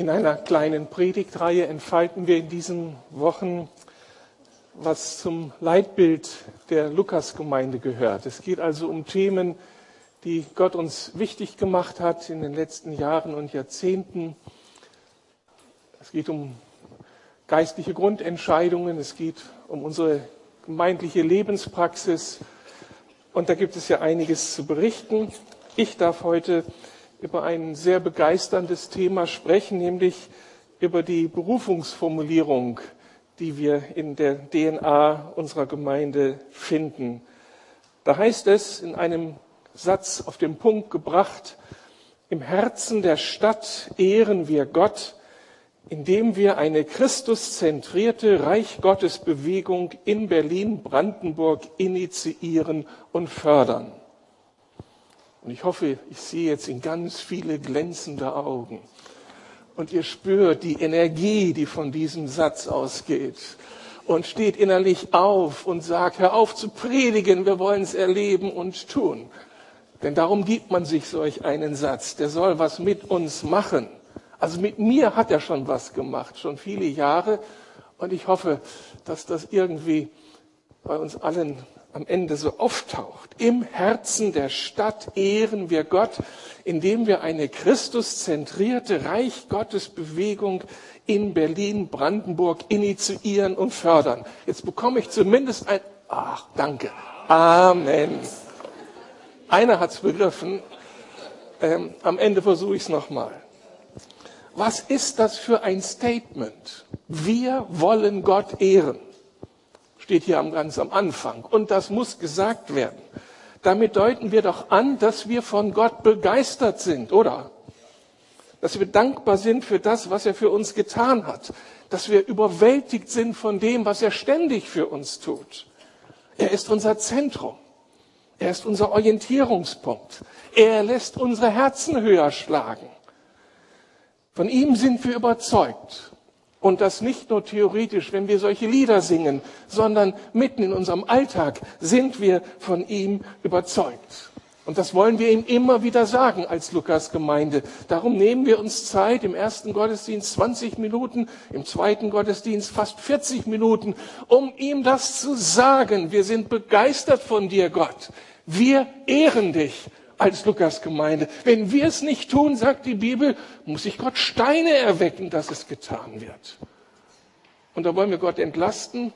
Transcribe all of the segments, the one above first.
In einer kleinen Predigtreihe entfalten wir in diesen Wochen, was zum Leitbild der Lukasgemeinde gehört. Es geht also um Themen, die Gott uns wichtig gemacht hat in den letzten Jahren und Jahrzehnten. Es geht um geistliche Grundentscheidungen, es geht um unsere gemeindliche Lebenspraxis. Und da gibt es ja einiges zu berichten. Ich darf heute über ein sehr begeisterndes Thema sprechen, nämlich über die Berufungsformulierung, die wir in der DNA unserer Gemeinde finden. Da heißt es in einem Satz auf den Punkt gebracht, im Herzen der Stadt ehren wir Gott, indem wir eine Christuszentrierte Reich Gottes Bewegung in Berlin Brandenburg initiieren und fördern. Und ich hoffe, ich sehe jetzt in ganz viele glänzende Augen. Und ihr spürt die Energie, die von diesem Satz ausgeht. Und steht innerlich auf und sagt, hör auf zu predigen, wir wollen es erleben und tun. Denn darum gibt man sich solch einen Satz. Der soll was mit uns machen. Also mit mir hat er schon was gemacht, schon viele Jahre. Und ich hoffe, dass das irgendwie bei uns allen am Ende so auftaucht. Im Herzen der Stadt ehren wir Gott, indem wir eine Christuszentrierte Reich Gottes Bewegung in Berlin, Brandenburg initiieren und fördern. Jetzt bekomme ich zumindest ein, ach, danke. Amen. Einer hat es begriffen. Ähm, am Ende versuche ich es nochmal. Was ist das für ein Statement? Wir wollen Gott ehren steht hier ganz am Anfang. Und das muss gesagt werden. Damit deuten wir doch an, dass wir von Gott begeistert sind, oder? Dass wir dankbar sind für das, was er für uns getan hat. Dass wir überwältigt sind von dem, was er ständig für uns tut. Er ist unser Zentrum. Er ist unser Orientierungspunkt. Er lässt unsere Herzen höher schlagen. Von ihm sind wir überzeugt. Und das nicht nur theoretisch, wenn wir solche Lieder singen, sondern mitten in unserem Alltag sind wir von ihm überzeugt. Und das wollen wir ihm immer wieder sagen als Lukas Gemeinde. Darum nehmen wir uns Zeit im ersten Gottesdienst 20 Minuten, im zweiten Gottesdienst fast 40 Minuten, um ihm das zu sagen. Wir sind begeistert von dir, Gott. Wir ehren dich als Lukas-Gemeinde. Wenn wir es nicht tun, sagt die Bibel, muss sich Gott Steine erwecken, dass es getan wird. Und da wollen wir Gott entlasten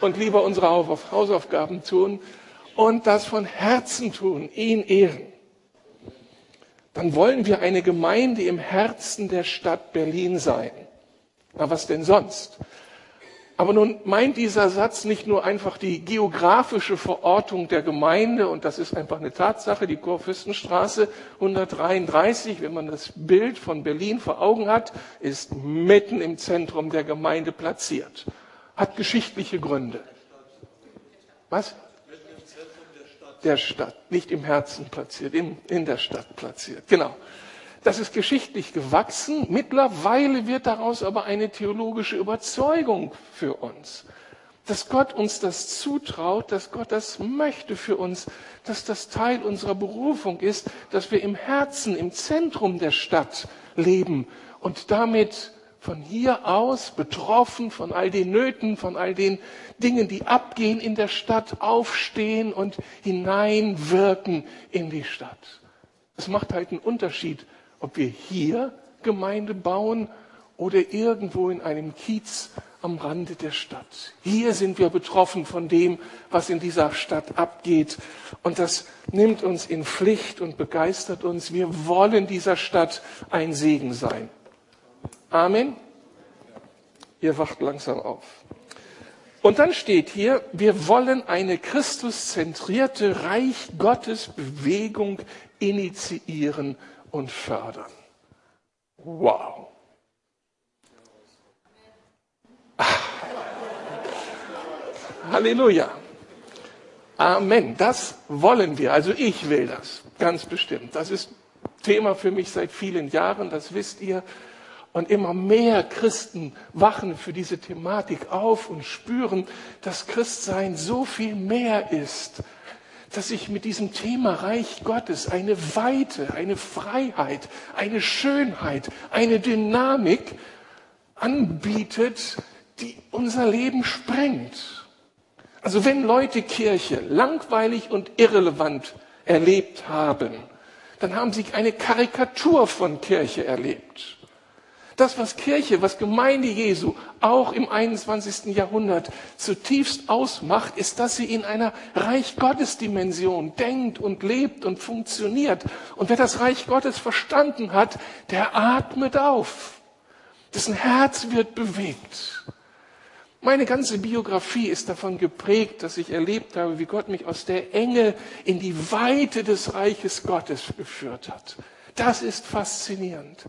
und lieber unsere Hausaufgaben tun und das von Herzen tun, ihn ehren. Dann wollen wir eine Gemeinde im Herzen der Stadt Berlin sein. Na, was denn sonst? Aber nun meint dieser Satz nicht nur einfach die geografische Verortung der Gemeinde, und das ist einfach eine Tatsache, die Kurfürstenstraße 133, wenn man das Bild von Berlin vor Augen hat, ist mitten im Zentrum der Gemeinde platziert. Hat geschichtliche Gründe. Was? Der Stadt, nicht im Herzen platziert, in, in der Stadt platziert. Genau. Das ist geschichtlich gewachsen. Mittlerweile wird daraus aber eine theologische Überzeugung für uns. Dass Gott uns das zutraut, dass Gott das möchte für uns, dass das Teil unserer Berufung ist, dass wir im Herzen, im Zentrum der Stadt leben und damit von hier aus betroffen von all den Nöten, von all den Dingen, die abgehen in der Stadt, aufstehen und hineinwirken in die Stadt. Es macht halt einen Unterschied, ob wir hier Gemeinde bauen oder irgendwo in einem Kiez am Rande der Stadt. Hier sind wir betroffen von dem, was in dieser Stadt abgeht. Und das nimmt uns in Pflicht und begeistert uns. Wir wollen dieser Stadt ein Segen sein. Amen. Ihr wacht langsam auf. Und dann steht hier, wir wollen eine Christuszentrierte Reich Gottes Bewegung initiieren und fördern. Wow. Halleluja. Amen. Das wollen wir. Also ich will das. Ganz bestimmt. Das ist Thema für mich seit vielen Jahren. Das wisst ihr. Und immer mehr Christen wachen für diese Thematik auf und spüren, dass Christsein so viel mehr ist dass sich mit diesem Thema Reich Gottes eine Weite, eine Freiheit, eine Schönheit, eine Dynamik anbietet, die unser Leben sprengt. Also wenn Leute Kirche langweilig und irrelevant erlebt haben, dann haben sie eine Karikatur von Kirche erlebt. Das, was Kirche, was Gemeinde Jesu auch im 21. Jahrhundert zutiefst ausmacht, ist, dass sie in einer Reich Gottes Dimension denkt und lebt und funktioniert. Und wer das Reich Gottes verstanden hat, der atmet auf. Dessen Herz wird bewegt. Meine ganze Biografie ist davon geprägt, dass ich erlebt habe, wie Gott mich aus der Enge in die Weite des Reiches Gottes geführt hat. Das ist faszinierend.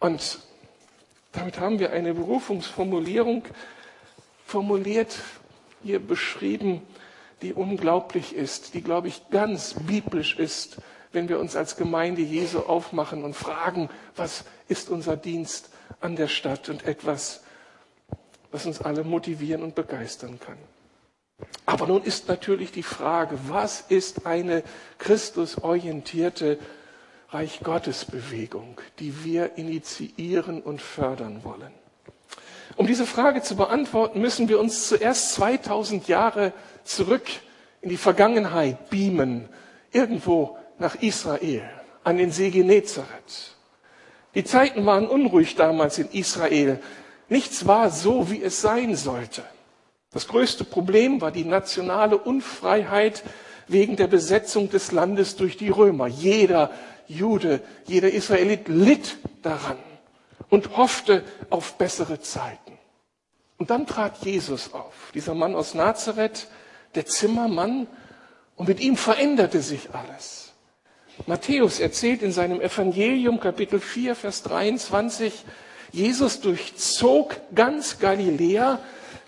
Und damit haben wir eine Berufungsformulierung formuliert, hier beschrieben, die unglaublich ist, die, glaube ich, ganz biblisch ist, wenn wir uns als Gemeinde Jesu aufmachen und fragen, was ist unser Dienst an der Stadt und etwas, was uns alle motivieren und begeistern kann. Aber nun ist natürlich die Frage, was ist eine christusorientierte Reich Gottes Bewegung, die wir initiieren und fördern wollen? Um diese Frage zu beantworten, müssen wir uns zuerst 2000 Jahre zurück in die Vergangenheit beamen, irgendwo nach Israel, an den See Genezareth. Die Zeiten waren unruhig damals in Israel. Nichts war so, wie es sein sollte. Das größte Problem war die nationale Unfreiheit wegen der Besetzung des Landes durch die Römer. Jeder Jude, jeder Israelit litt daran und hoffte auf bessere Zeiten. Und dann trat Jesus auf, dieser Mann aus Nazareth, der Zimmermann, und mit ihm veränderte sich alles. Matthäus erzählt in seinem Evangelium Kapitel 4, Vers 23, Jesus durchzog ganz Galiläa,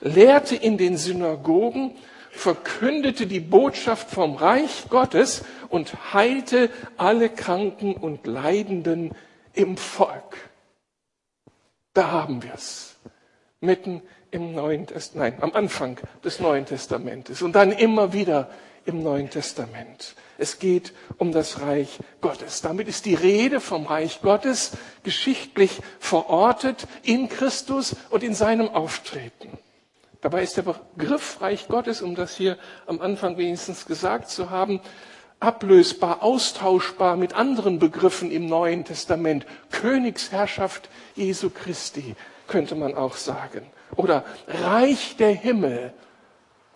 lehrte in den Synagogen verkündete die Botschaft vom Reich Gottes und heilte alle Kranken und Leidenden im Volk. Da haben wir es. Mitten im Neuen Testament, nein, am Anfang des Neuen Testamentes und dann immer wieder im Neuen Testament. Es geht um das Reich Gottes. Damit ist die Rede vom Reich Gottes geschichtlich verortet in Christus und in seinem Auftreten. Dabei ist der Begriff Reich Gottes, um das hier am Anfang wenigstens gesagt zu haben, ablösbar, austauschbar mit anderen Begriffen im Neuen Testament. Königsherrschaft Jesu Christi könnte man auch sagen. Oder Reich der Himmel.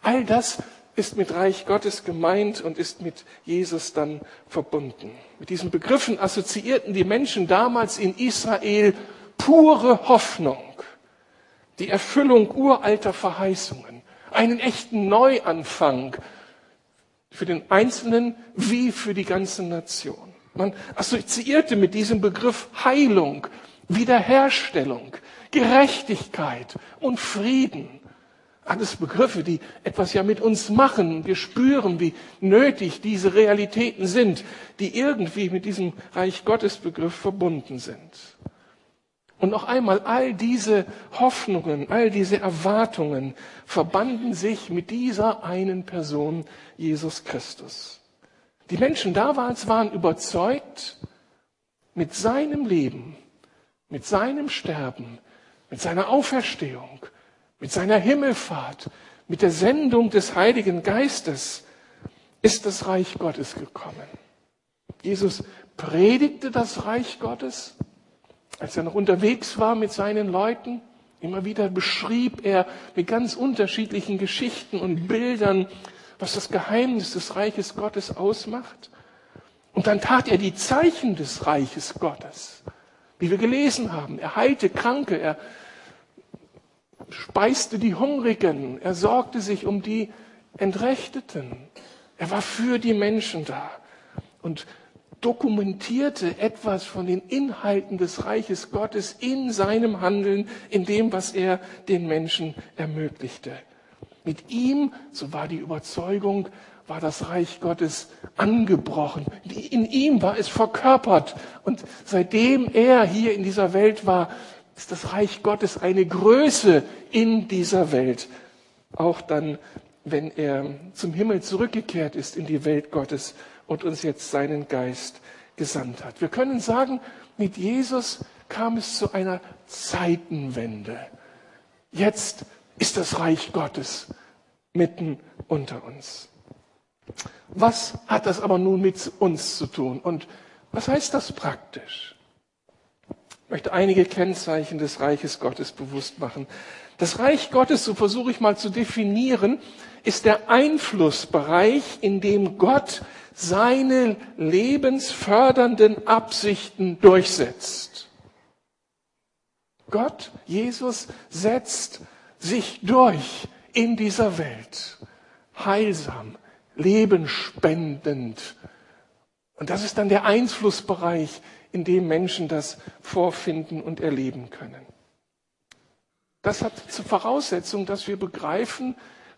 All das ist mit Reich Gottes gemeint und ist mit Jesus dann verbunden. Mit diesen Begriffen assoziierten die Menschen damals in Israel pure Hoffnung die Erfüllung uralter Verheißungen, einen echten Neuanfang für den Einzelnen wie für die ganze Nation. Man assoziierte mit diesem Begriff Heilung, Wiederherstellung, Gerechtigkeit und Frieden. Alles Begriffe, die etwas ja mit uns machen. Wir spüren, wie nötig diese Realitäten sind, die irgendwie mit diesem Reich Gottes Begriff verbunden sind. Und noch einmal, all diese Hoffnungen, all diese Erwartungen verbanden sich mit dieser einen Person, Jesus Christus. Die Menschen damals waren überzeugt, mit seinem Leben, mit seinem Sterben, mit seiner Auferstehung, mit seiner Himmelfahrt, mit der Sendung des Heiligen Geistes ist das Reich Gottes gekommen. Jesus predigte das Reich Gottes als er noch unterwegs war mit seinen Leuten, immer wieder beschrieb er mit ganz unterschiedlichen Geschichten und Bildern, was das Geheimnis des Reiches Gottes ausmacht. Und dann tat er die Zeichen des Reiches Gottes, wie wir gelesen haben. Er heilte Kranke, er speiste die Hungrigen, er sorgte sich um die Entrechteten. Er war für die Menschen da. Und dokumentierte etwas von den Inhalten des Reiches Gottes in seinem Handeln, in dem, was er den Menschen ermöglichte. Mit ihm, so war die Überzeugung, war das Reich Gottes angebrochen. In ihm war es verkörpert. Und seitdem er hier in dieser Welt war, ist das Reich Gottes eine Größe in dieser Welt. Auch dann wenn er zum Himmel zurückgekehrt ist in die Welt Gottes und uns jetzt seinen Geist gesandt hat. Wir können sagen, mit Jesus kam es zu einer Zeitenwende. Jetzt ist das Reich Gottes mitten unter uns. Was hat das aber nun mit uns zu tun und was heißt das praktisch? Möchte einige Kennzeichen des Reiches Gottes bewusst machen. Das Reich Gottes, so versuche ich mal zu definieren, ist der Einflussbereich, in dem Gott seine lebensfördernden Absichten durchsetzt. Gott, Jesus, setzt sich durch in dieser Welt. Heilsam, lebenspendend. Und das ist dann der Einflussbereich, in dem Menschen das vorfinden und erleben können. Das hat zur Voraussetzung, dass wir begreifen,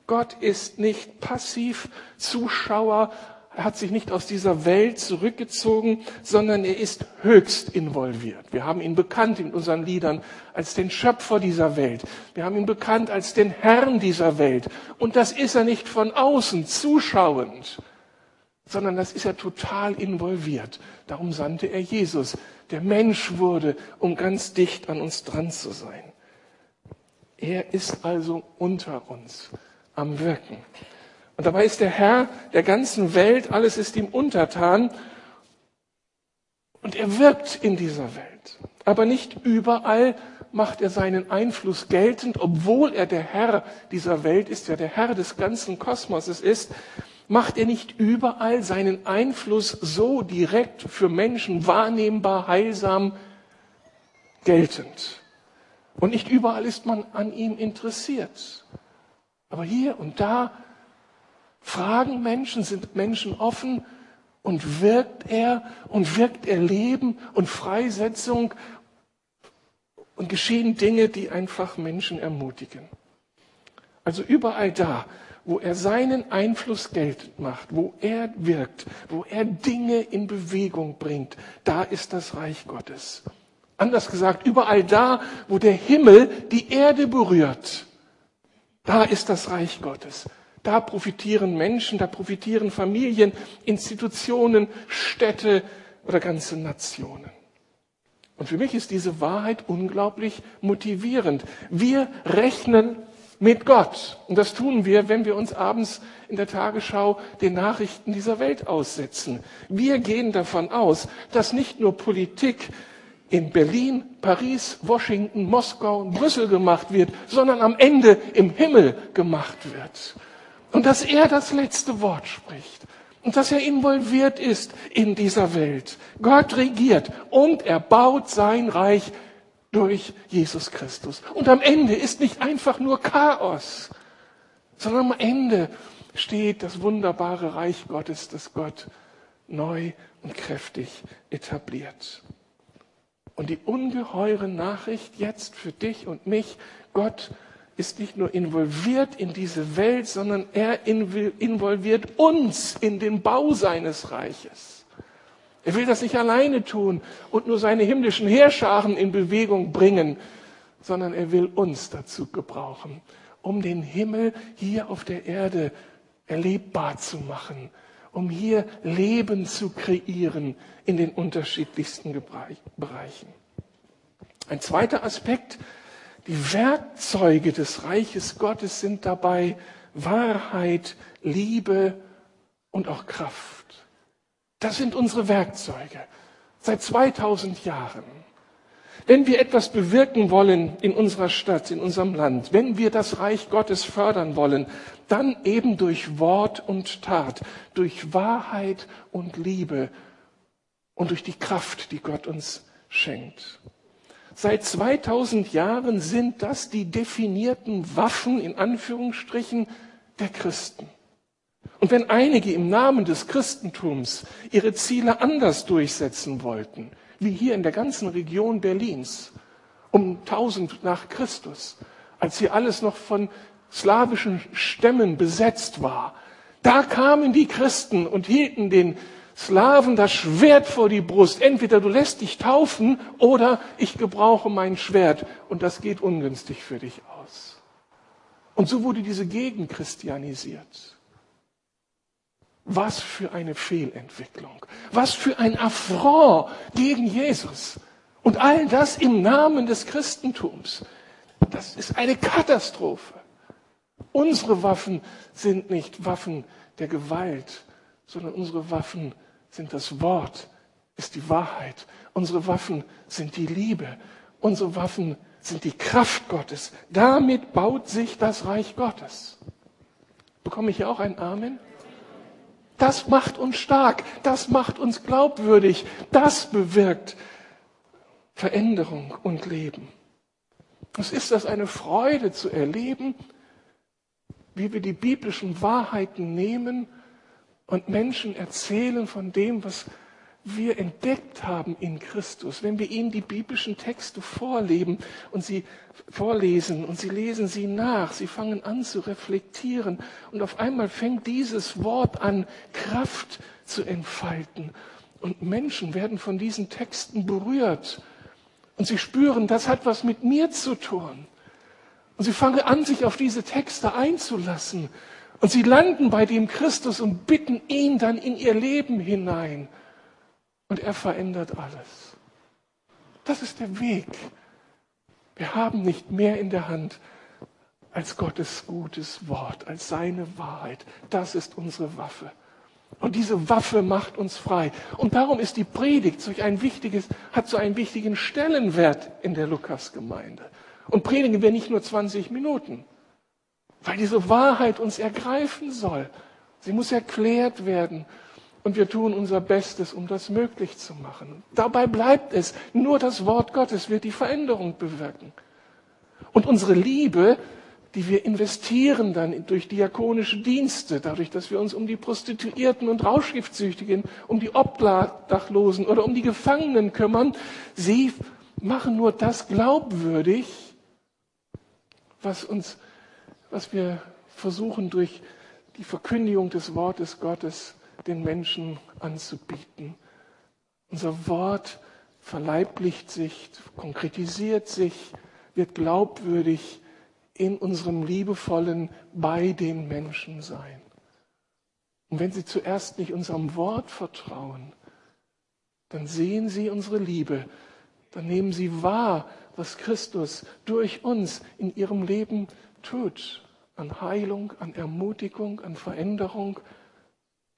Gott ist nicht passiv Zuschauer, er hat sich nicht aus dieser Welt zurückgezogen, sondern er ist höchst involviert. Wir haben ihn bekannt in unseren Liedern als den Schöpfer dieser Welt. Wir haben ihn bekannt als den Herrn dieser Welt. Und das ist er nicht von außen zuschauend, sondern das ist er total involviert. Darum sandte er Jesus, der Mensch wurde, um ganz dicht an uns dran zu sein. Er ist also unter uns am Wirken. Und dabei ist der Herr der ganzen Welt, alles ist ihm untertan. Und er wirkt in dieser Welt. Aber nicht überall macht er seinen Einfluss geltend, obwohl er der Herr dieser Welt ist, ja der Herr des ganzen Kosmoses ist, macht er nicht überall seinen Einfluss so direkt für Menschen wahrnehmbar, heilsam geltend. Und nicht überall ist man an ihm interessiert. Aber hier und da Fragen Menschen, sind Menschen offen und wirkt er und wirkt er Leben und Freisetzung und geschehen Dinge, die einfach Menschen ermutigen. Also überall da, wo er seinen Einfluss geltend macht, wo er wirkt, wo er Dinge in Bewegung bringt, da ist das Reich Gottes. Anders gesagt, überall da, wo der Himmel die Erde berührt, da ist das Reich Gottes. Da profitieren Menschen, da profitieren Familien, Institutionen, Städte oder ganze Nationen. Und für mich ist diese Wahrheit unglaublich motivierend. Wir rechnen mit Gott. Und das tun wir, wenn wir uns abends in der Tagesschau den Nachrichten dieser Welt aussetzen. Wir gehen davon aus, dass nicht nur Politik in Berlin, Paris, Washington, Moskau und Brüssel gemacht wird, sondern am Ende im Himmel gemacht wird. Und dass er das letzte Wort spricht. Und dass er involviert ist in dieser Welt. Gott regiert und er baut sein Reich durch Jesus Christus. Und am Ende ist nicht einfach nur Chaos, sondern am Ende steht das wunderbare Reich Gottes, das Gott neu und kräftig etabliert. Und die ungeheure Nachricht jetzt für dich und mich, Gott ist nicht nur involviert in diese Welt, sondern er involviert uns in den Bau seines Reiches. Er will das nicht alleine tun und nur seine himmlischen Heerscharen in Bewegung bringen, sondern er will uns dazu gebrauchen, um den Himmel hier auf der Erde erlebbar zu machen, um hier Leben zu kreieren in den unterschiedlichsten Bereichen. Ein zweiter Aspekt, die Werkzeuge des Reiches Gottes sind dabei Wahrheit, Liebe und auch Kraft. Das sind unsere Werkzeuge seit 2000 Jahren. Wenn wir etwas bewirken wollen in unserer Stadt, in unserem Land, wenn wir das Reich Gottes fördern wollen, dann eben durch Wort und Tat, durch Wahrheit und Liebe und durch die Kraft, die Gott uns schenkt. Seit 2000 Jahren sind das die definierten Waffen in Anführungsstrichen der Christen. Und wenn einige im Namen des Christentums ihre Ziele anders durchsetzen wollten, wie hier in der ganzen Region Berlins um 1000 nach Christus, als hier alles noch von slawischen Stämmen besetzt war, da kamen die Christen und hielten den Slaven das Schwert vor die Brust. Entweder du lässt dich taufen oder ich gebrauche mein Schwert und das geht ungünstig für dich aus. Und so wurde diese Gegend christianisiert. Was für eine Fehlentwicklung. Was für ein Affront gegen Jesus. Und all das im Namen des Christentums. Das ist eine Katastrophe. Unsere Waffen sind nicht Waffen der Gewalt, sondern unsere Waffen sind das Wort, ist die Wahrheit. Unsere Waffen sind die Liebe. Unsere Waffen sind die Kraft Gottes. Damit baut sich das Reich Gottes. Bekomme ich hier auch ein Amen? Das macht uns stark, das macht uns glaubwürdig, das bewirkt Veränderung und Leben. Es ist das eine Freude zu erleben, wie wir die biblischen Wahrheiten nehmen und Menschen erzählen von dem, was wir entdeckt haben in Christus, wenn wir ihnen die biblischen Texte vorleben und sie vorlesen und sie lesen sie nach, sie fangen an zu reflektieren und auf einmal fängt dieses Wort an, Kraft zu entfalten und Menschen werden von diesen Texten berührt und sie spüren, das hat was mit mir zu tun. Und sie fangen an, sich auf diese Texte einzulassen. Und sie landen bei dem Christus und bitten ihn dann in ihr Leben hinein. Und er verändert alles. Das ist der Weg. Wir haben nicht mehr in der Hand als Gottes gutes Wort, als seine Wahrheit. Das ist unsere Waffe. Und diese Waffe macht uns frei. Und darum ist die Predigt so ein wichtiges, hat so einen wichtigen Stellenwert in der Lukasgemeinde. Und predigen wir nicht nur 20 Minuten, weil diese Wahrheit uns ergreifen soll. Sie muss erklärt werden. Und wir tun unser Bestes, um das möglich zu machen. Dabei bleibt es, nur das Wort Gottes wird die Veränderung bewirken. Und unsere Liebe, die wir investieren dann durch diakonische Dienste, dadurch, dass wir uns um die Prostituierten und Rauschgiftsüchtigen, um die Obdachlosen oder um die Gefangenen kümmern, sie machen nur das glaubwürdig, was uns, was wir versuchen durch die Verkündigung des Wortes Gottes den Menschen anzubieten. Unser Wort verleiblicht sich, konkretisiert sich, wird glaubwürdig in unserem liebevollen bei den Menschen sein. Und wenn sie zuerst nicht unserem Wort vertrauen, dann sehen sie unsere Liebe, dann nehmen sie wahr, was Christus durch uns in ihrem Leben tut, an Heilung, an Ermutigung, an Veränderung,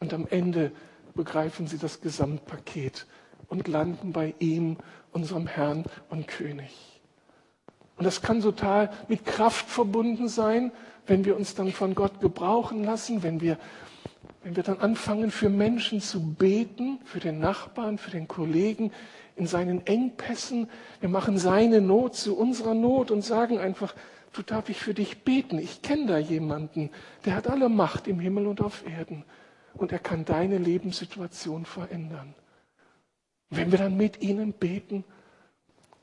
und am Ende begreifen sie das Gesamtpaket und landen bei ihm, unserem Herrn und König. Und das kann total mit Kraft verbunden sein, wenn wir uns dann von Gott gebrauchen lassen, wenn wir, wenn wir dann anfangen, für Menschen zu beten, für den Nachbarn, für den Kollegen, in seinen Engpässen. Wir machen seine Not zu unserer Not und sagen einfach, du darf ich für dich beten. Ich kenne da jemanden, der hat alle Macht im Himmel und auf Erden und er kann deine Lebenssituation verändern. Wenn wir dann mit ihnen beten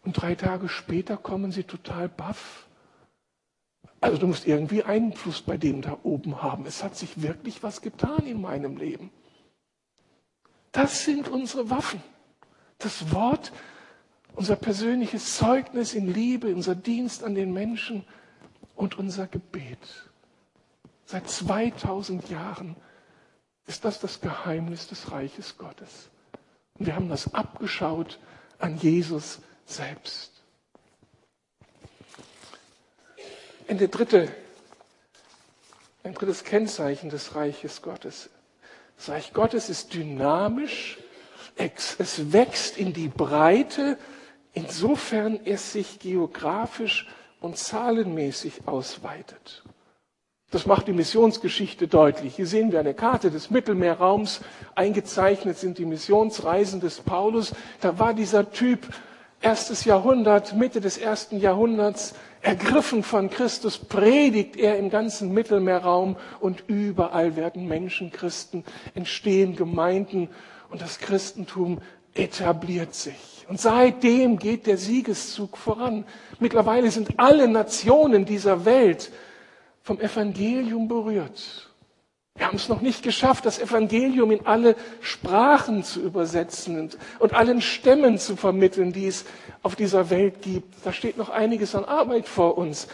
und drei Tage später kommen sie total baff. Also du musst irgendwie Einfluss bei dem da oben haben. Es hat sich wirklich was getan in meinem Leben. Das sind unsere Waffen. Das Wort, unser persönliches Zeugnis in Liebe, unser Dienst an den Menschen und unser Gebet. Seit 2000 Jahren ist das das Geheimnis des Reiches Gottes. Und wir haben das abgeschaut an Jesus selbst. Ein, dritte, ein drittes Kennzeichen des Reiches Gottes. Das Reich Gottes ist dynamisch, es wächst in die Breite, insofern es sich geografisch und zahlenmäßig ausweitet. Das macht die Missionsgeschichte deutlich. Hier sehen wir eine Karte des Mittelmeerraums. Eingezeichnet sind die Missionsreisen des Paulus. Da war dieser Typ erstes Jahrhundert, Mitte des ersten Jahrhunderts, ergriffen von Christus, predigt er im ganzen Mittelmeerraum und überall werden Menschen Christen, entstehen Gemeinden und das Christentum etabliert sich. Und seitdem geht der Siegeszug voran. Mittlerweile sind alle Nationen dieser Welt vom Evangelium berührt. Wir haben es noch nicht geschafft, das Evangelium in alle Sprachen zu übersetzen und, allen Stämmen zu vermitteln, die es auf dieser Welt gibt. Da steht noch einiges an Arbeit vor uns.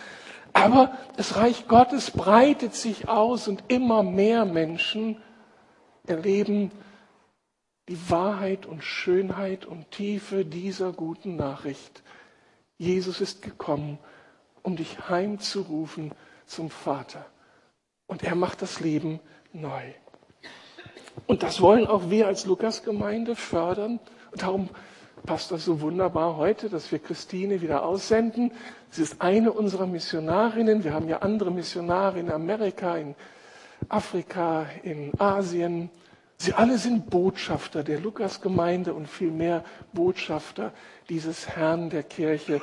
Aber das Reich Gottes breitet sich aus und immer mehr Menschen erleben die Wahrheit und Schönheit und Tiefe dieser guten Nachricht. Jesus ist gekommen, um dich heimzurufen zum Vater. Und er macht das Leben neu. Und das wollen auch wir als Lukas-Gemeinde fördern. Und darum passt das so wunderbar heute, dass wir Christine wieder aussenden. Sie ist eine unserer Missionarinnen. Wir haben ja andere Missionare in Amerika, in Afrika, in Asien. Sie alle sind Botschafter der Lukas-Gemeinde und vielmehr Botschafter dieses Herrn der Kirche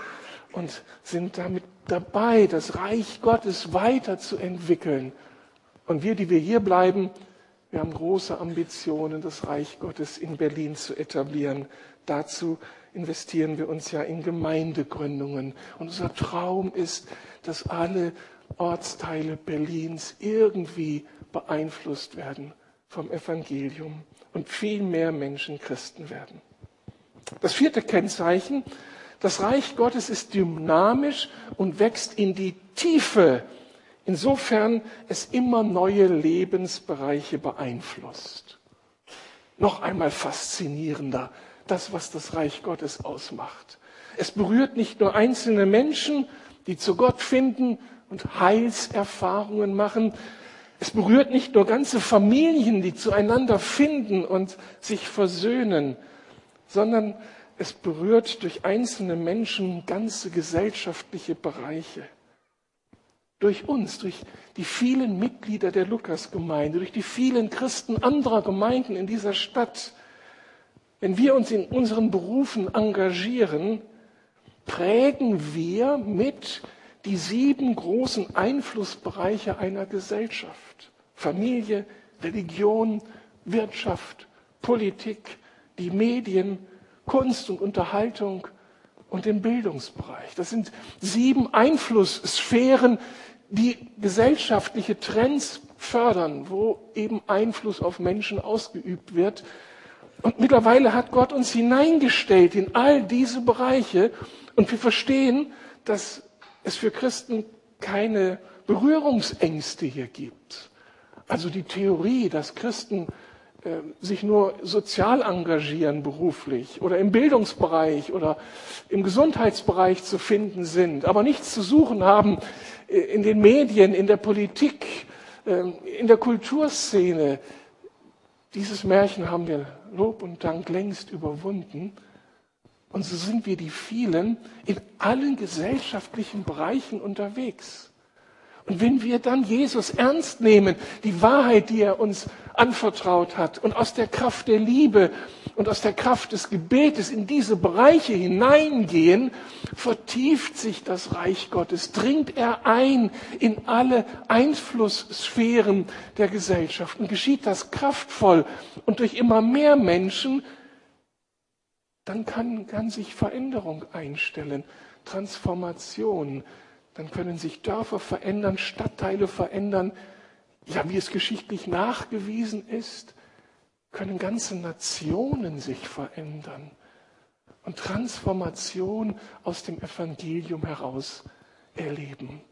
und sind damit dabei, das Reich Gottes weiterzuentwickeln. Und wir, die wir hier bleiben, wir haben große Ambitionen, das Reich Gottes in Berlin zu etablieren. Dazu investieren wir uns ja in Gemeindegründungen. Und unser Traum ist, dass alle Ortsteile Berlins irgendwie beeinflusst werden vom Evangelium und viel mehr Menschen Christen werden. Das vierte Kennzeichen, das Reich Gottes ist dynamisch und wächst in die Tiefe, insofern es immer neue Lebensbereiche beeinflusst. Noch einmal faszinierender, das, was das Reich Gottes ausmacht. Es berührt nicht nur einzelne Menschen, die zu Gott finden und Heilserfahrungen machen, es berührt nicht nur ganze Familien, die zueinander finden und sich versöhnen, sondern es berührt durch einzelne Menschen ganze gesellschaftliche Bereiche. Durch uns, durch die vielen Mitglieder der Lukasgemeinde, durch die vielen Christen anderer Gemeinden in dieser Stadt. Wenn wir uns in unseren Berufen engagieren, prägen wir mit die sieben großen Einflussbereiche einer Gesellschaft. Familie, Religion, Wirtschaft, Politik, die Medien, Kunst und Unterhaltung und den Bildungsbereich. Das sind sieben Einflusssphären, die gesellschaftliche Trends fördern, wo eben Einfluss auf Menschen ausgeübt wird. Und mittlerweile hat Gott uns hineingestellt in all diese Bereiche und wir verstehen, dass es für Christen keine Berührungsängste hier gibt. Also die Theorie, dass Christen sich nur sozial engagieren beruflich oder im Bildungsbereich oder im Gesundheitsbereich zu finden sind, aber nichts zu suchen haben äh, in den Medien, in der Politik, äh, in der Kulturszene. Dieses Märchen haben wir Lob und Dank längst überwunden. Und so sind wir die vielen in allen gesellschaftlichen Bereichen unterwegs. Und wenn wir dann Jesus ernst nehmen, die Wahrheit, die er uns anvertraut hat, und aus der Kraft der Liebe und aus der Kraft des Gebetes in diese Bereiche hineingehen, vertieft sich das Reich Gottes, dringt er ein in alle Einflusssphären der Gesellschaft und geschieht das kraftvoll und durch immer mehr Menschen, dann kann, kann sich Veränderung einstellen, Transformation. Dann können sich Dörfer verändern, Stadtteile verändern. Ja, wie es geschichtlich nachgewiesen ist, können ganze Nationen sich verändern und Transformation aus dem Evangelium heraus erleben.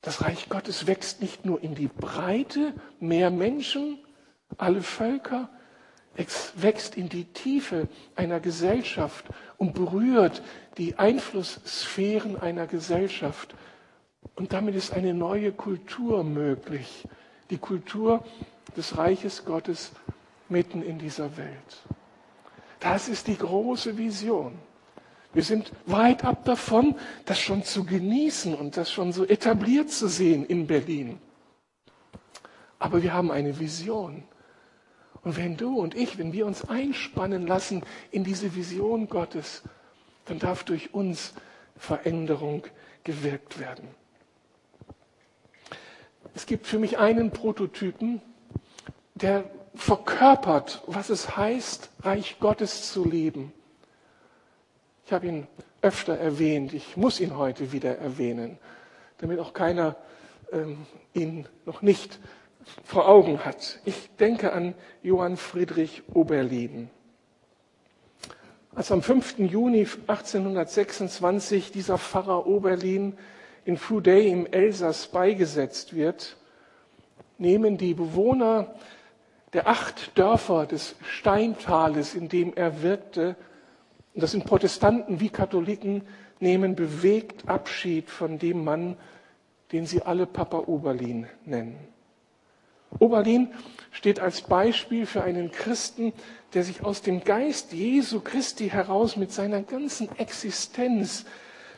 Das Reich Gottes wächst nicht nur in die Breite, mehr Menschen, alle Völker, wächst in die Tiefe einer Gesellschaft und berührt die Einflusssphären einer Gesellschaft. Und damit ist eine neue Kultur möglich. Die Kultur des Reiches Gottes mitten in dieser Welt. Das ist die große Vision. Wir sind weit ab davon, das schon zu genießen und das schon so etabliert zu sehen in Berlin. Aber wir haben eine Vision. Und wenn du und ich, wenn wir uns einspannen lassen in diese Vision Gottes, dann darf durch uns Veränderung gewirkt werden. Es gibt für mich einen Prototypen, der verkörpert, was es heißt, Reich Gottes zu leben. Ich habe ihn öfter erwähnt, ich muss ihn heute wieder erwähnen, damit auch keiner ähm, ihn noch nicht vor Augen hat. Ich denke an Johann Friedrich Oberlin. Als am 5. Juni 1826 dieser Pfarrer Oberlin in Fouday im Elsass beigesetzt wird, nehmen die Bewohner der acht Dörfer des Steintales, in dem er wirkte, und das sind Protestanten wie Katholiken, nehmen bewegt Abschied von dem Mann, den sie alle Papa Oberlin nennen. Oberlin steht als Beispiel für einen Christen, der sich aus dem Geist Jesu Christi heraus mit seiner ganzen Existenz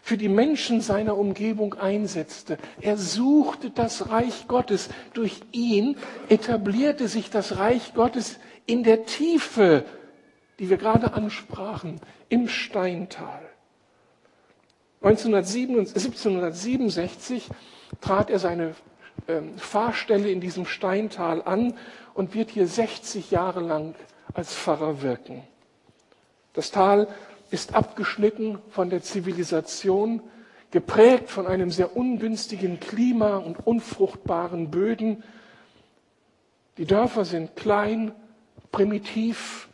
für die Menschen seiner Umgebung einsetzte. Er suchte das Reich Gottes. Durch ihn etablierte sich das Reich Gottes in der Tiefe, die wir gerade ansprachen, im Steintal. 1767 trat er seine ähm, Fahrstelle in diesem Steintal an und wird hier 60 Jahre lang als Pfarrer wirken. Das Tal ist abgeschnitten von der Zivilisation, geprägt von einem sehr ungünstigen Klima und unfruchtbaren Böden. Die Dörfer sind klein, primitiv,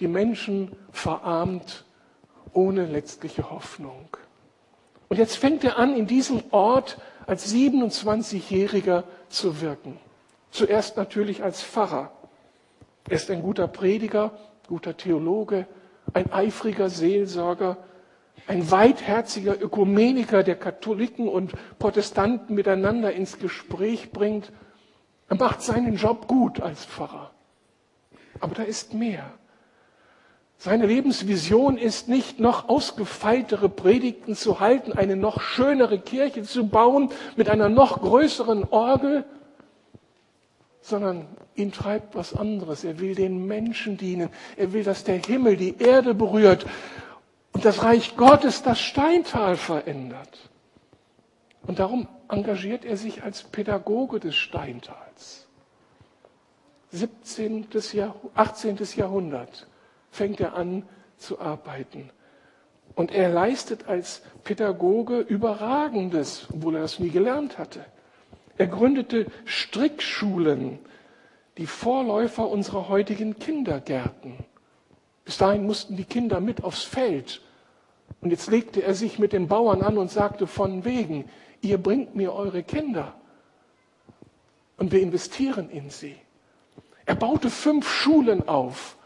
die Menschen verarmt, ohne letztliche Hoffnung. Und jetzt fängt er an, in diesem Ort als 27-Jähriger zu wirken. Zuerst natürlich als Pfarrer. Er ist ein guter Prediger, guter Theologe, ein eifriger Seelsorger, ein weitherziger Ökumeniker, der Katholiken und Protestanten miteinander ins Gespräch bringt. Er macht seinen Job gut als Pfarrer. Aber da ist mehr. Seine Lebensvision ist nicht noch ausgefeiltere Predigten zu halten, eine noch schönere Kirche zu bauen mit einer noch größeren Orgel, sondern ihn treibt was anderes. Er will den Menschen dienen. Er will, dass der Himmel die Erde berührt und das Reich Gottes das Steintal verändert. Und darum engagiert er sich als Pädagoge des Steintals. 17. Jahr, 18. Jahrhundert fängt er an zu arbeiten. Und er leistet als Pädagoge Überragendes, obwohl er das nie gelernt hatte. Er gründete Strickschulen, die Vorläufer unserer heutigen Kindergärten. Bis dahin mussten die Kinder mit aufs Feld. Und jetzt legte er sich mit den Bauern an und sagte von wegen, ihr bringt mir eure Kinder und wir investieren in sie. Er baute fünf Schulen auf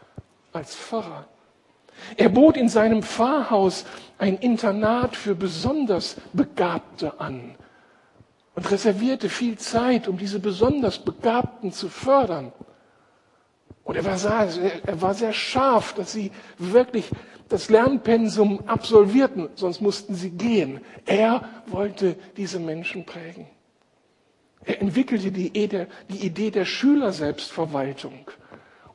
als Pfarrer. Er bot in seinem Pfarrhaus ein Internat für besonders Begabte an und reservierte viel Zeit, um diese besonders Begabten zu fördern. Und er war, sehr, er war sehr scharf, dass sie wirklich das Lernpensum absolvierten, sonst mussten sie gehen. Er wollte diese Menschen prägen. Er entwickelte die Idee der, die Idee der Schülerselbstverwaltung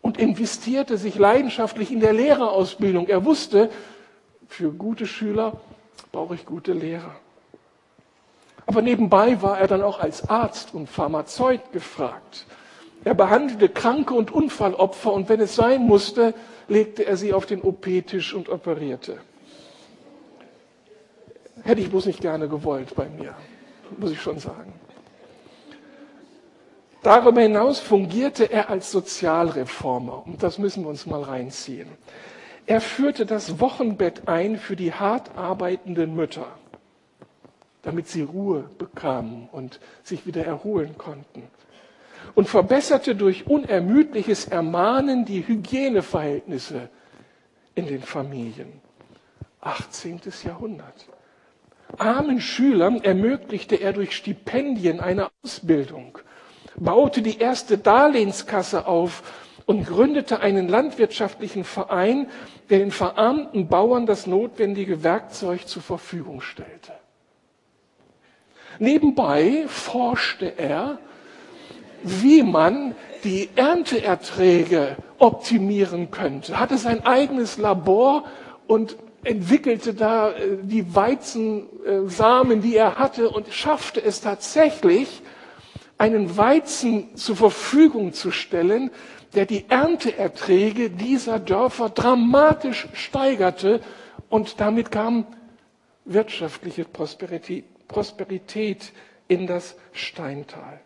und investierte sich leidenschaftlich in der Lehrerausbildung. Er wusste, für gute Schüler brauche ich gute Lehrer. Aber nebenbei war er dann auch als Arzt und Pharmazeut gefragt. Er behandelte Kranke und Unfallopfer und wenn es sein musste, legte er sie auf den OP-Tisch und operierte. Hätte ich bloß nicht gerne gewollt bei mir, muss ich schon sagen. Darüber hinaus fungierte er als Sozialreformer und das müssen wir uns mal reinziehen. Er führte das Wochenbett ein für die hart arbeitenden Mütter damit sie Ruhe bekamen und sich wieder erholen konnten. Und verbesserte durch unermüdliches Ermahnen die Hygieneverhältnisse in den Familien. 18. Jahrhundert. Armen Schülern ermöglichte er durch Stipendien eine Ausbildung, baute die erste Darlehenskasse auf und gründete einen landwirtschaftlichen Verein, der den verarmten Bauern das notwendige Werkzeug zur Verfügung stellte. Nebenbei forschte er, wie man die Ernteerträge optimieren könnte, hatte sein eigenes Labor und entwickelte da äh, die Weizensamen, die er hatte und schaffte es tatsächlich, einen Weizen zur Verfügung zu stellen, der die Ernteerträge dieser Dörfer dramatisch steigerte und damit kam wirtschaftliche Prosperität in das Steintal.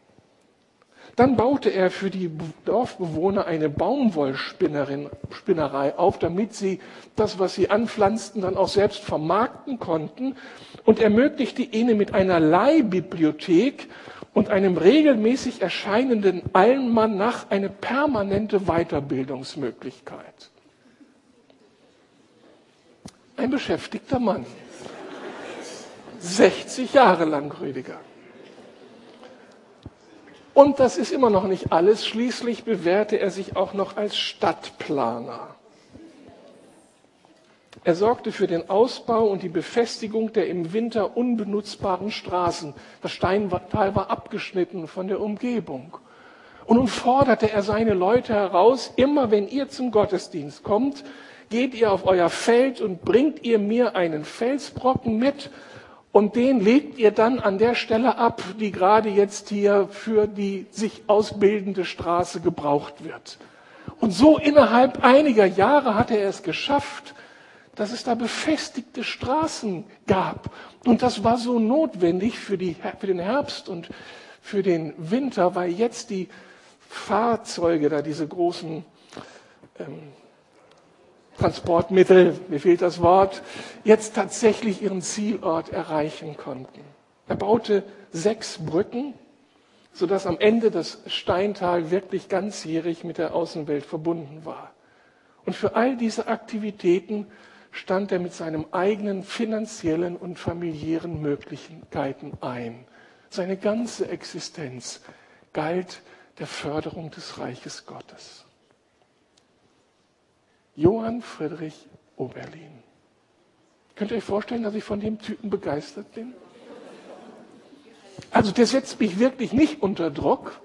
Dann baute er für die Dorfbewohner eine Baumwollspinnerei auf, damit sie das, was sie anpflanzten, dann auch selbst vermarkten konnten und ermöglichte ihnen mit einer Leihbibliothek und einem regelmäßig erscheinenden Almanach eine permanente Weiterbildungsmöglichkeit. Ein beschäftigter Mann. 60 Jahre lang, Rüdiger. Und das ist immer noch nicht alles. Schließlich bewährte er sich auch noch als Stadtplaner. Er sorgte für den Ausbau und die Befestigung der im Winter unbenutzbaren Straßen. Das Steintal war abgeschnitten von der Umgebung. Und nun forderte er seine Leute heraus, immer wenn ihr zum Gottesdienst kommt, geht ihr auf euer Feld und bringt ihr mir einen Felsbrocken mit und den legt ihr dann an der Stelle ab, die gerade jetzt hier für die sich ausbildende Straße gebraucht wird. Und so innerhalb einiger Jahre hat er es geschafft, dass es da befestigte Straßen gab. Und das war so notwendig für, die, für den Herbst und für den Winter, weil jetzt die Fahrzeuge da, diese großen ähm, Transportmittel, mir fehlt das Wort, jetzt tatsächlich ihren Zielort erreichen konnten. Er baute sechs Brücken, sodass am Ende das Steintal wirklich ganzjährig mit der Außenwelt verbunden war. Und für all diese Aktivitäten stand er mit seinen eigenen finanziellen und familiären Möglichkeiten ein. Seine ganze Existenz galt der Förderung des Reiches Gottes. Johann Friedrich Oberlin. Könnt ihr euch vorstellen, dass ich von dem Typen begeistert bin? Also der setzt mich wirklich nicht unter Druck,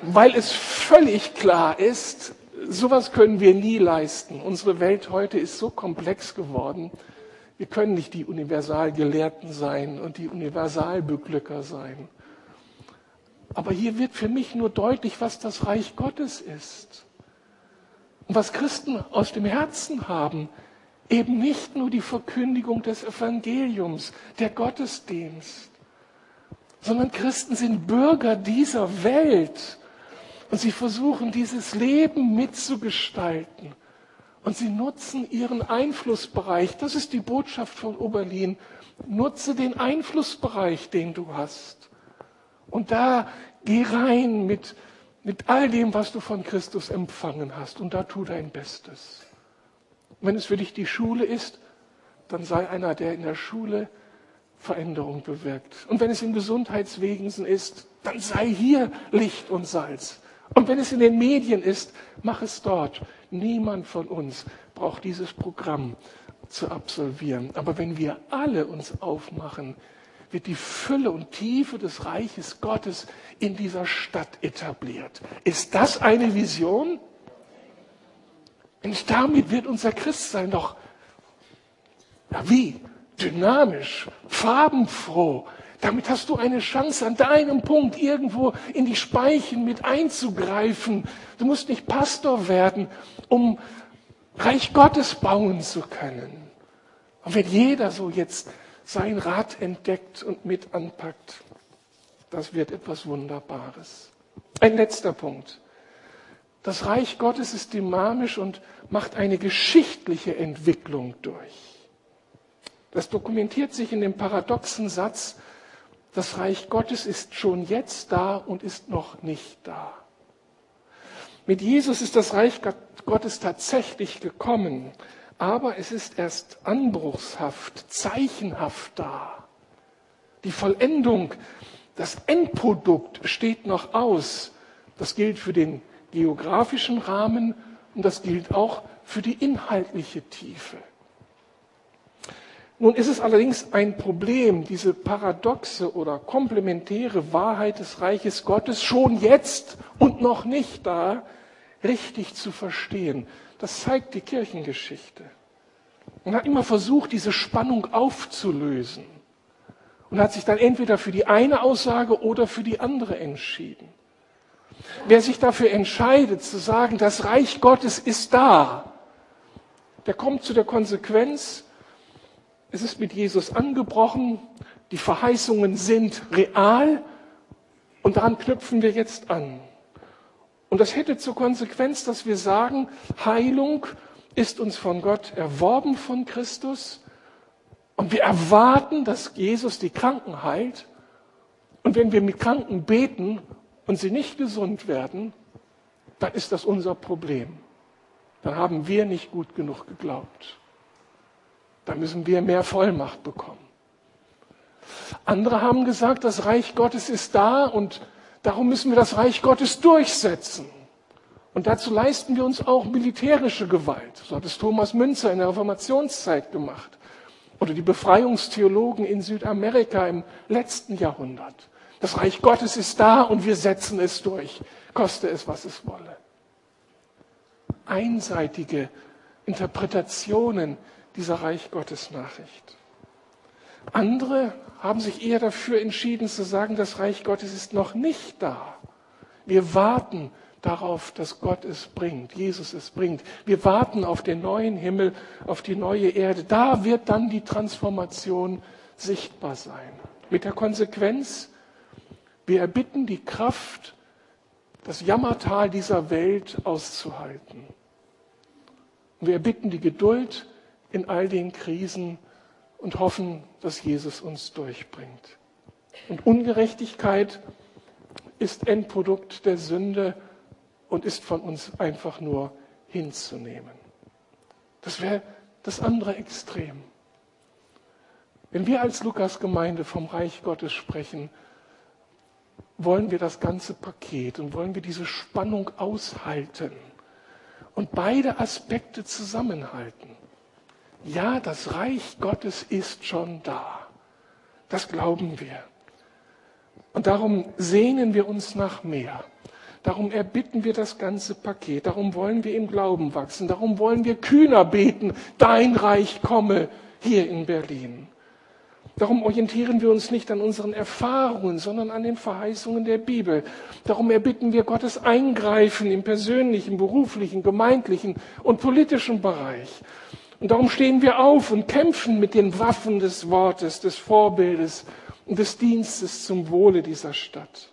weil es völlig klar ist, sowas können wir nie leisten. Unsere Welt heute ist so komplex geworden. Wir können nicht die Universalgelehrten sein und die Universalbeglücker sein. Aber hier wird für mich nur deutlich, was das Reich Gottes ist. Und was Christen aus dem Herzen haben, eben nicht nur die Verkündigung des Evangeliums, der Gottesdienst, sondern Christen sind Bürger dieser Welt und sie versuchen dieses Leben mitzugestalten. Und sie nutzen ihren Einflussbereich. Das ist die Botschaft von Oberlin. Nutze den Einflussbereich, den du hast. Und da geh rein mit mit all dem, was du von Christus empfangen hast. Und da tu dein Bestes. Wenn es für dich die Schule ist, dann sei einer, der in der Schule Veränderung bewirkt. Und wenn es im Gesundheitswesen ist, dann sei hier Licht und Salz. Und wenn es in den Medien ist, mach es dort. Niemand von uns braucht dieses Programm zu absolvieren. Aber wenn wir alle uns aufmachen, wird die Fülle und Tiefe des Reiches Gottes in dieser Stadt etabliert. Ist das eine Vision? Und damit wird unser Christsein doch, ja, wie? Dynamisch, farbenfroh. Damit hast du eine Chance, an deinem Punkt irgendwo in die Speichen mit einzugreifen. Du musst nicht Pastor werden, um Reich Gottes bauen zu können. Und wenn jeder so jetzt sein Rad entdeckt und mit anpackt. Das wird etwas Wunderbares. Ein letzter Punkt. Das Reich Gottes ist dynamisch und macht eine geschichtliche Entwicklung durch. Das dokumentiert sich in dem paradoxen Satz, das Reich Gottes ist schon jetzt da und ist noch nicht da. Mit Jesus ist das Reich Gottes tatsächlich gekommen aber es ist erst anbruchshaft, zeichenhaft da. Die Vollendung, das Endprodukt steht noch aus. Das gilt für den geografischen Rahmen und das gilt auch für die inhaltliche Tiefe. Nun ist es allerdings ein Problem, diese paradoxe oder komplementäre Wahrheit des Reiches Gottes schon jetzt und noch nicht da richtig zu verstehen. Das zeigt die Kirchengeschichte. Man hat immer versucht, diese Spannung aufzulösen und hat sich dann entweder für die eine Aussage oder für die andere entschieden. Wer sich dafür entscheidet, zu sagen, das Reich Gottes ist da, der kommt zu der Konsequenz, es ist mit Jesus angebrochen, die Verheißungen sind real Und daran knüpfen wir jetzt an. Und das hätte zur Konsequenz, dass wir sagen, Heilung ist uns von Gott erworben von Christus. Und wir erwarten, dass Jesus die Kranken heilt. Und wenn wir mit Kranken beten und sie nicht gesund werden, dann ist das unser Problem. Dann haben wir nicht gut genug geglaubt. Dann müssen wir mehr Vollmacht bekommen. Andere haben gesagt, das Reich Gottes ist da und darum müssen wir das Reich Gottes durchsetzen. Und dazu leisten wir uns auch militärische Gewalt. So hat es Thomas Münzer in der Reformationszeit gemacht. Oder die Befreiungstheologen in Südamerika im letzten Jahrhundert. Das Reich Gottes ist da und wir setzen es durch, koste es, was es wolle. Einseitige Interpretationen dieser Reich Gottes Nachricht. Andere haben sich eher dafür entschieden zu sagen, das Reich Gottes ist noch nicht da. Wir warten darauf, dass Gott es bringt, Jesus es bringt. Wir warten auf den neuen Himmel, auf die neue Erde. Da wird dann die Transformation sichtbar sein. Mit der Konsequenz, wir erbitten die Kraft, das Jammertal dieser Welt auszuhalten. wir erbitten die Geduld in all den Krisen, und hoffen, dass Jesus uns durchbringt. Und Ungerechtigkeit ist Endprodukt der Sünde und ist von uns einfach nur hinzunehmen. Das wäre das andere Extrem. Wenn wir als Lukas-Gemeinde vom Reich Gottes sprechen, wollen wir das ganze Paket und wollen wir diese Spannung aushalten und beide Aspekte zusammenhalten ja, das Reich Gottes ist schon da. Das glauben wir. Und darum sehnen wir uns nach mehr. Darum erbitten wir das ganze Paket. Darum wollen wir im Glauben wachsen. Darum wollen wir kühner beten. Dein Reich komme hier in Berlin. Darum orientieren wir uns nicht an unseren Erfahrungen, sondern an den Verheißungen der Bibel. Darum erbitten wir Gottes Eingreifen im persönlichen, beruflichen, gemeindlichen und politischen Bereich. Und darum stehen wir auf und kämpfen mit den Waffen des Wortes, des Vorbildes und des Dienstes zum Wohle dieser Stadt.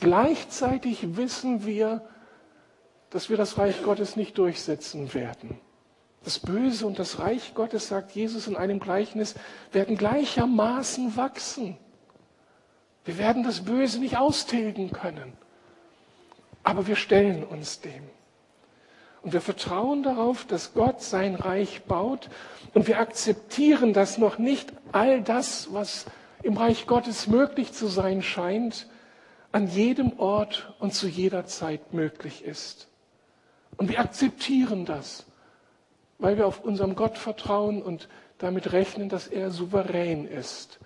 Gleichzeitig wissen wir, dass wir das Reich Gottes nicht durchsetzen werden. Das Böse und das Reich Gottes, sagt Jesus in einem Gleichnis, werden gleichermaßen wachsen. Wir werden das Böse nicht austilgen können. Aber wir stellen uns dem. Und wir vertrauen darauf, dass Gott sein Reich baut. Und wir akzeptieren, dass noch nicht all das, was im Reich Gottes möglich zu sein scheint, an jedem Ort und zu jeder Zeit möglich ist. Und wir akzeptieren das, weil wir auf unserem Gott vertrauen und damit rechnen, dass er souverän ist.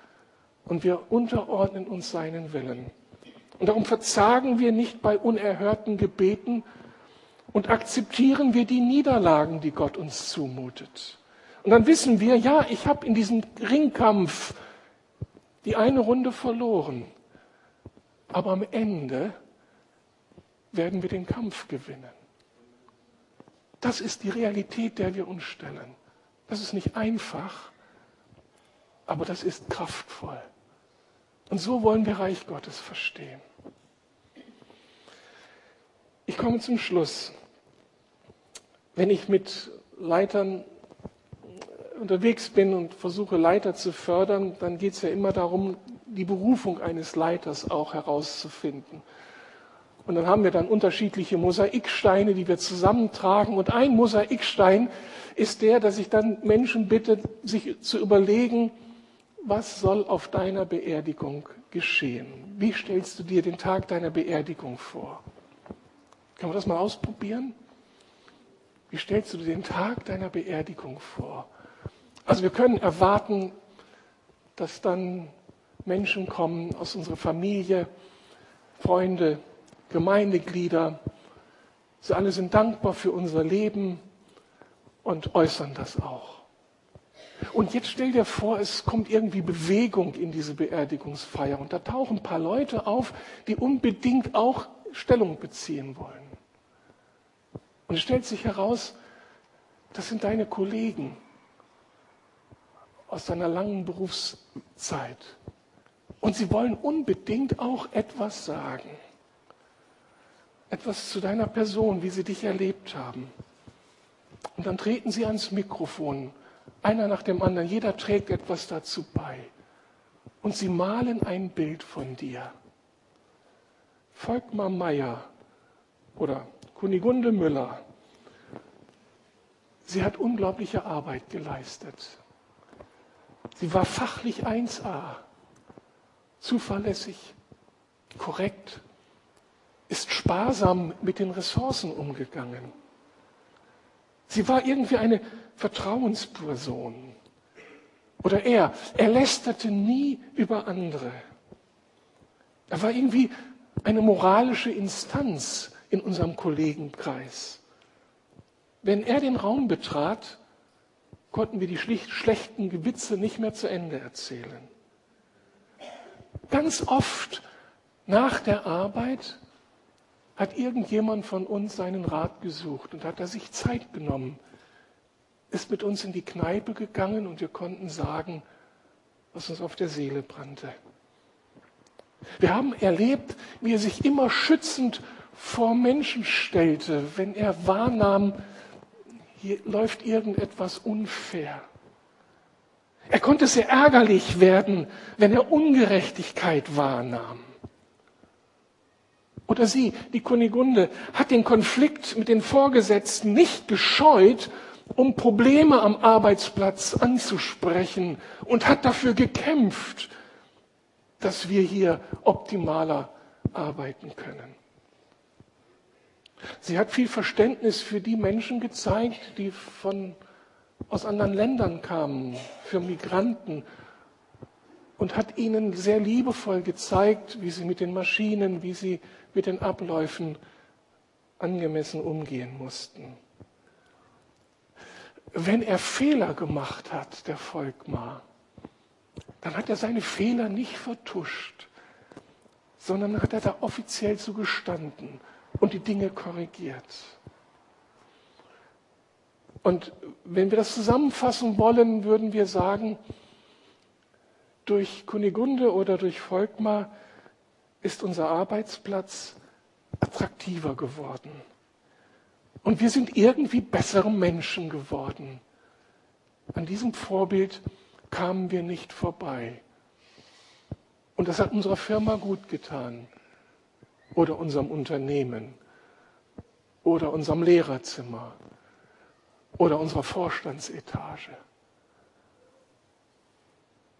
Und wir unterordnen uns seinen Willen. Und darum verzagen wir nicht bei unerhörten Gebeten, und akzeptieren wir die Niederlagen, die Gott uns zumutet. Und dann wissen wir, ja, ich habe in diesem Ringkampf die eine Runde verloren, aber am Ende werden wir den Kampf gewinnen. Das ist die Realität, der wir uns stellen. Das ist nicht einfach, aber das ist kraftvoll. Und so wollen wir Reich Gottes verstehen. Ich komme zum Schluss wenn ich mit Leitern unterwegs bin und versuche, Leiter zu fördern, dann geht es ja immer darum, die Berufung eines Leiters auch herauszufinden. Und dann haben wir dann unterschiedliche Mosaiksteine, die wir zusammentragen. Und ein Mosaikstein ist der, dass ich dann Menschen bitte, sich zu überlegen, was soll auf deiner Beerdigung geschehen? Wie stellst du dir den Tag deiner Beerdigung vor? Kann man das mal ausprobieren? Wie stellst du dir den Tag deiner Beerdigung vor? Also wir können erwarten, dass dann Menschen kommen aus unserer Familie, Freunde, Gemeindeglieder. Sie alle sind dankbar für unser Leben und äußern das auch. Und jetzt stell dir vor, es kommt irgendwie Bewegung in diese Beerdigungsfeier und da tauchen ein paar Leute auf, die unbedingt auch Stellung beziehen wollen. Und es stellt sich heraus, das sind deine Kollegen aus deiner langen Berufszeit. Und sie wollen unbedingt auch etwas sagen. Etwas zu deiner Person, wie sie dich erlebt haben. Und dann treten sie ans Mikrofon, einer nach dem anderen. Jeder trägt etwas dazu bei. Und sie malen ein Bild von dir. Volkmar Meyer oder Kunigunde Müller, sie hat unglaubliche Arbeit geleistet. Sie war fachlich 1a, zuverlässig, korrekt, ist sparsam mit den Ressourcen umgegangen. Sie war irgendwie eine Vertrauensperson. Oder er, er lästerte nie über andere. Er war irgendwie eine moralische Instanz in unserem Kollegenkreis. Wenn er den Raum betrat, konnten wir die schlechten Gewitze nicht mehr zu Ende erzählen. Ganz oft nach der Arbeit hat irgendjemand von uns seinen Rat gesucht und hat er sich Zeit genommen, ist mit uns in die Kneipe gegangen und wir konnten sagen, was uns auf der Seele brannte. Wir haben erlebt, wie er sich immer schützend vor Menschen stellte, wenn er wahrnahm, hier läuft irgendetwas unfair. Er konnte sehr ärgerlich werden, wenn er Ungerechtigkeit wahrnahm. Oder sie, die Kunigunde, hat den Konflikt mit den Vorgesetzten nicht gescheut, um Probleme am Arbeitsplatz anzusprechen und hat dafür gekämpft, dass wir hier optimaler arbeiten können. Sie hat viel Verständnis für die Menschen gezeigt, die von, aus anderen Ländern kamen, für Migranten und hat ihnen sehr liebevoll gezeigt, wie sie mit den Maschinen, wie sie mit den Abläufen angemessen umgehen mussten. Wenn er Fehler gemacht hat, der Volkmar, dann hat er seine Fehler nicht vertuscht, sondern hat er da offiziell zu gestanden und die Dinge korrigiert. Und wenn wir das zusammenfassen wollen, würden wir sagen, durch Kunigunde oder durch Volkmar ist unser Arbeitsplatz attraktiver geworden. Und wir sind irgendwie bessere Menschen geworden. An diesem Vorbild kamen wir nicht vorbei. Und das hat unserer Firma gut getan oder unserem Unternehmen oder unserem Lehrerzimmer oder unserer Vorstandsetage.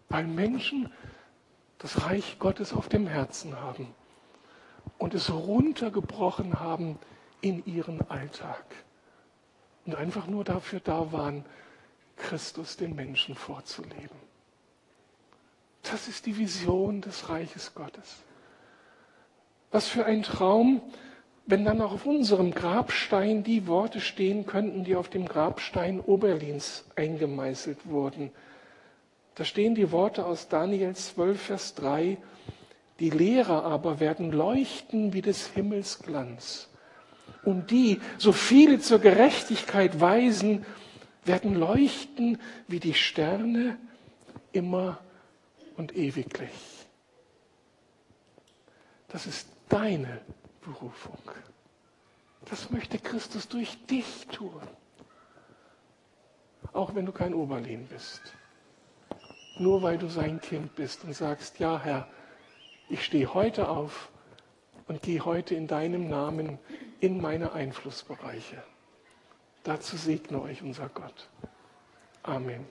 Weil Menschen das Reich Gottes auf dem Herzen haben und es runtergebrochen haben in ihren Alltag und einfach nur dafür da waren, Christus den Menschen vorzuleben. Das ist die Vision des Reiches Gottes. Was für ein Traum, wenn dann auch auf unserem Grabstein die Worte stehen könnten, die auf dem Grabstein Oberlins eingemeißelt wurden. Da stehen die Worte aus Daniel 12, Vers 3. Die Lehrer aber werden leuchten wie des Himmels Glanz. Und die, so viele zur Gerechtigkeit weisen, werden leuchten wie die Sterne immer und ewiglich. Das ist deine Berufung. Das möchte Christus durch dich tun. Auch wenn du kein Oberlin bist. Nur weil du sein Kind bist und sagst, ja Herr, ich stehe heute auf und gehe heute in deinem Namen in meine Einflussbereiche. Dazu segne euch unser Gott. Amen.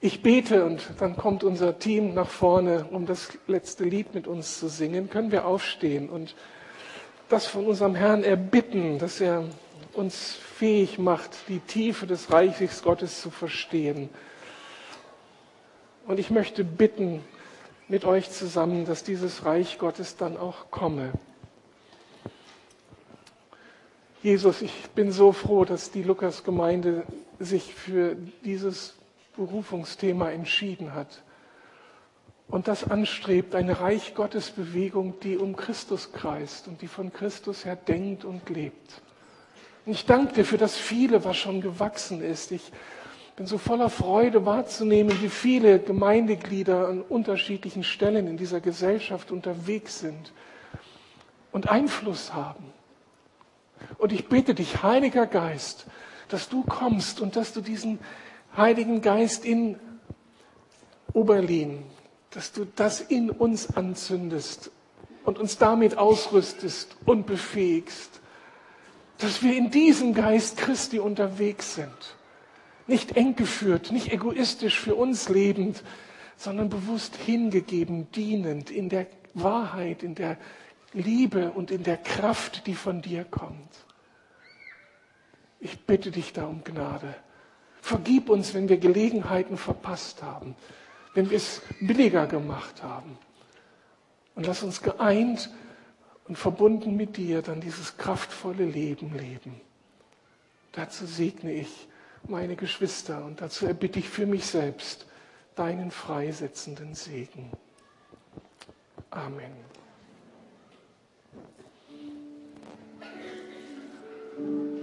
Ich bete und dann kommt unser Team nach vorne, um das letzte Lied mit uns zu singen. Können wir aufstehen und das von unserem Herrn erbitten, dass er uns fähig macht, die Tiefe des Reiches Gottes zu verstehen. Und ich möchte bitten mit euch zusammen, dass dieses Reich Gottes dann auch komme. Jesus, ich bin so froh, dass die Lukas-Gemeinde sich für dieses Berufungsthema entschieden hat und das anstrebt, eine Reich Gottes Bewegung, die um Christus kreist und die von Christus her denkt und lebt. Und ich danke dir für das viele, was schon gewachsen ist. Ich bin so voller Freude wahrzunehmen, wie viele Gemeindeglieder an unterschiedlichen Stellen in dieser Gesellschaft unterwegs sind und Einfluss haben. Und ich bitte dich, Heiliger Geist, dass du kommst und dass du diesen Heiligen Geist in Oberlin, dass du das in uns anzündest und uns damit ausrüstest und befähigst, dass wir in diesem Geist Christi unterwegs sind. Nicht eng geführt, nicht egoistisch für uns lebend, sondern bewusst hingegeben, dienend in der Wahrheit, in der Liebe und in der Kraft, die von dir kommt. Ich bitte dich da um Gnade. Vergib uns, wenn wir Gelegenheiten verpasst haben, wenn wir es billiger gemacht haben. Und lass uns geeint und verbunden mit dir dann dieses kraftvolle Leben leben. Dazu segne ich meine Geschwister und dazu erbitte ich für mich selbst deinen freisetzenden Segen. Amen. Amen.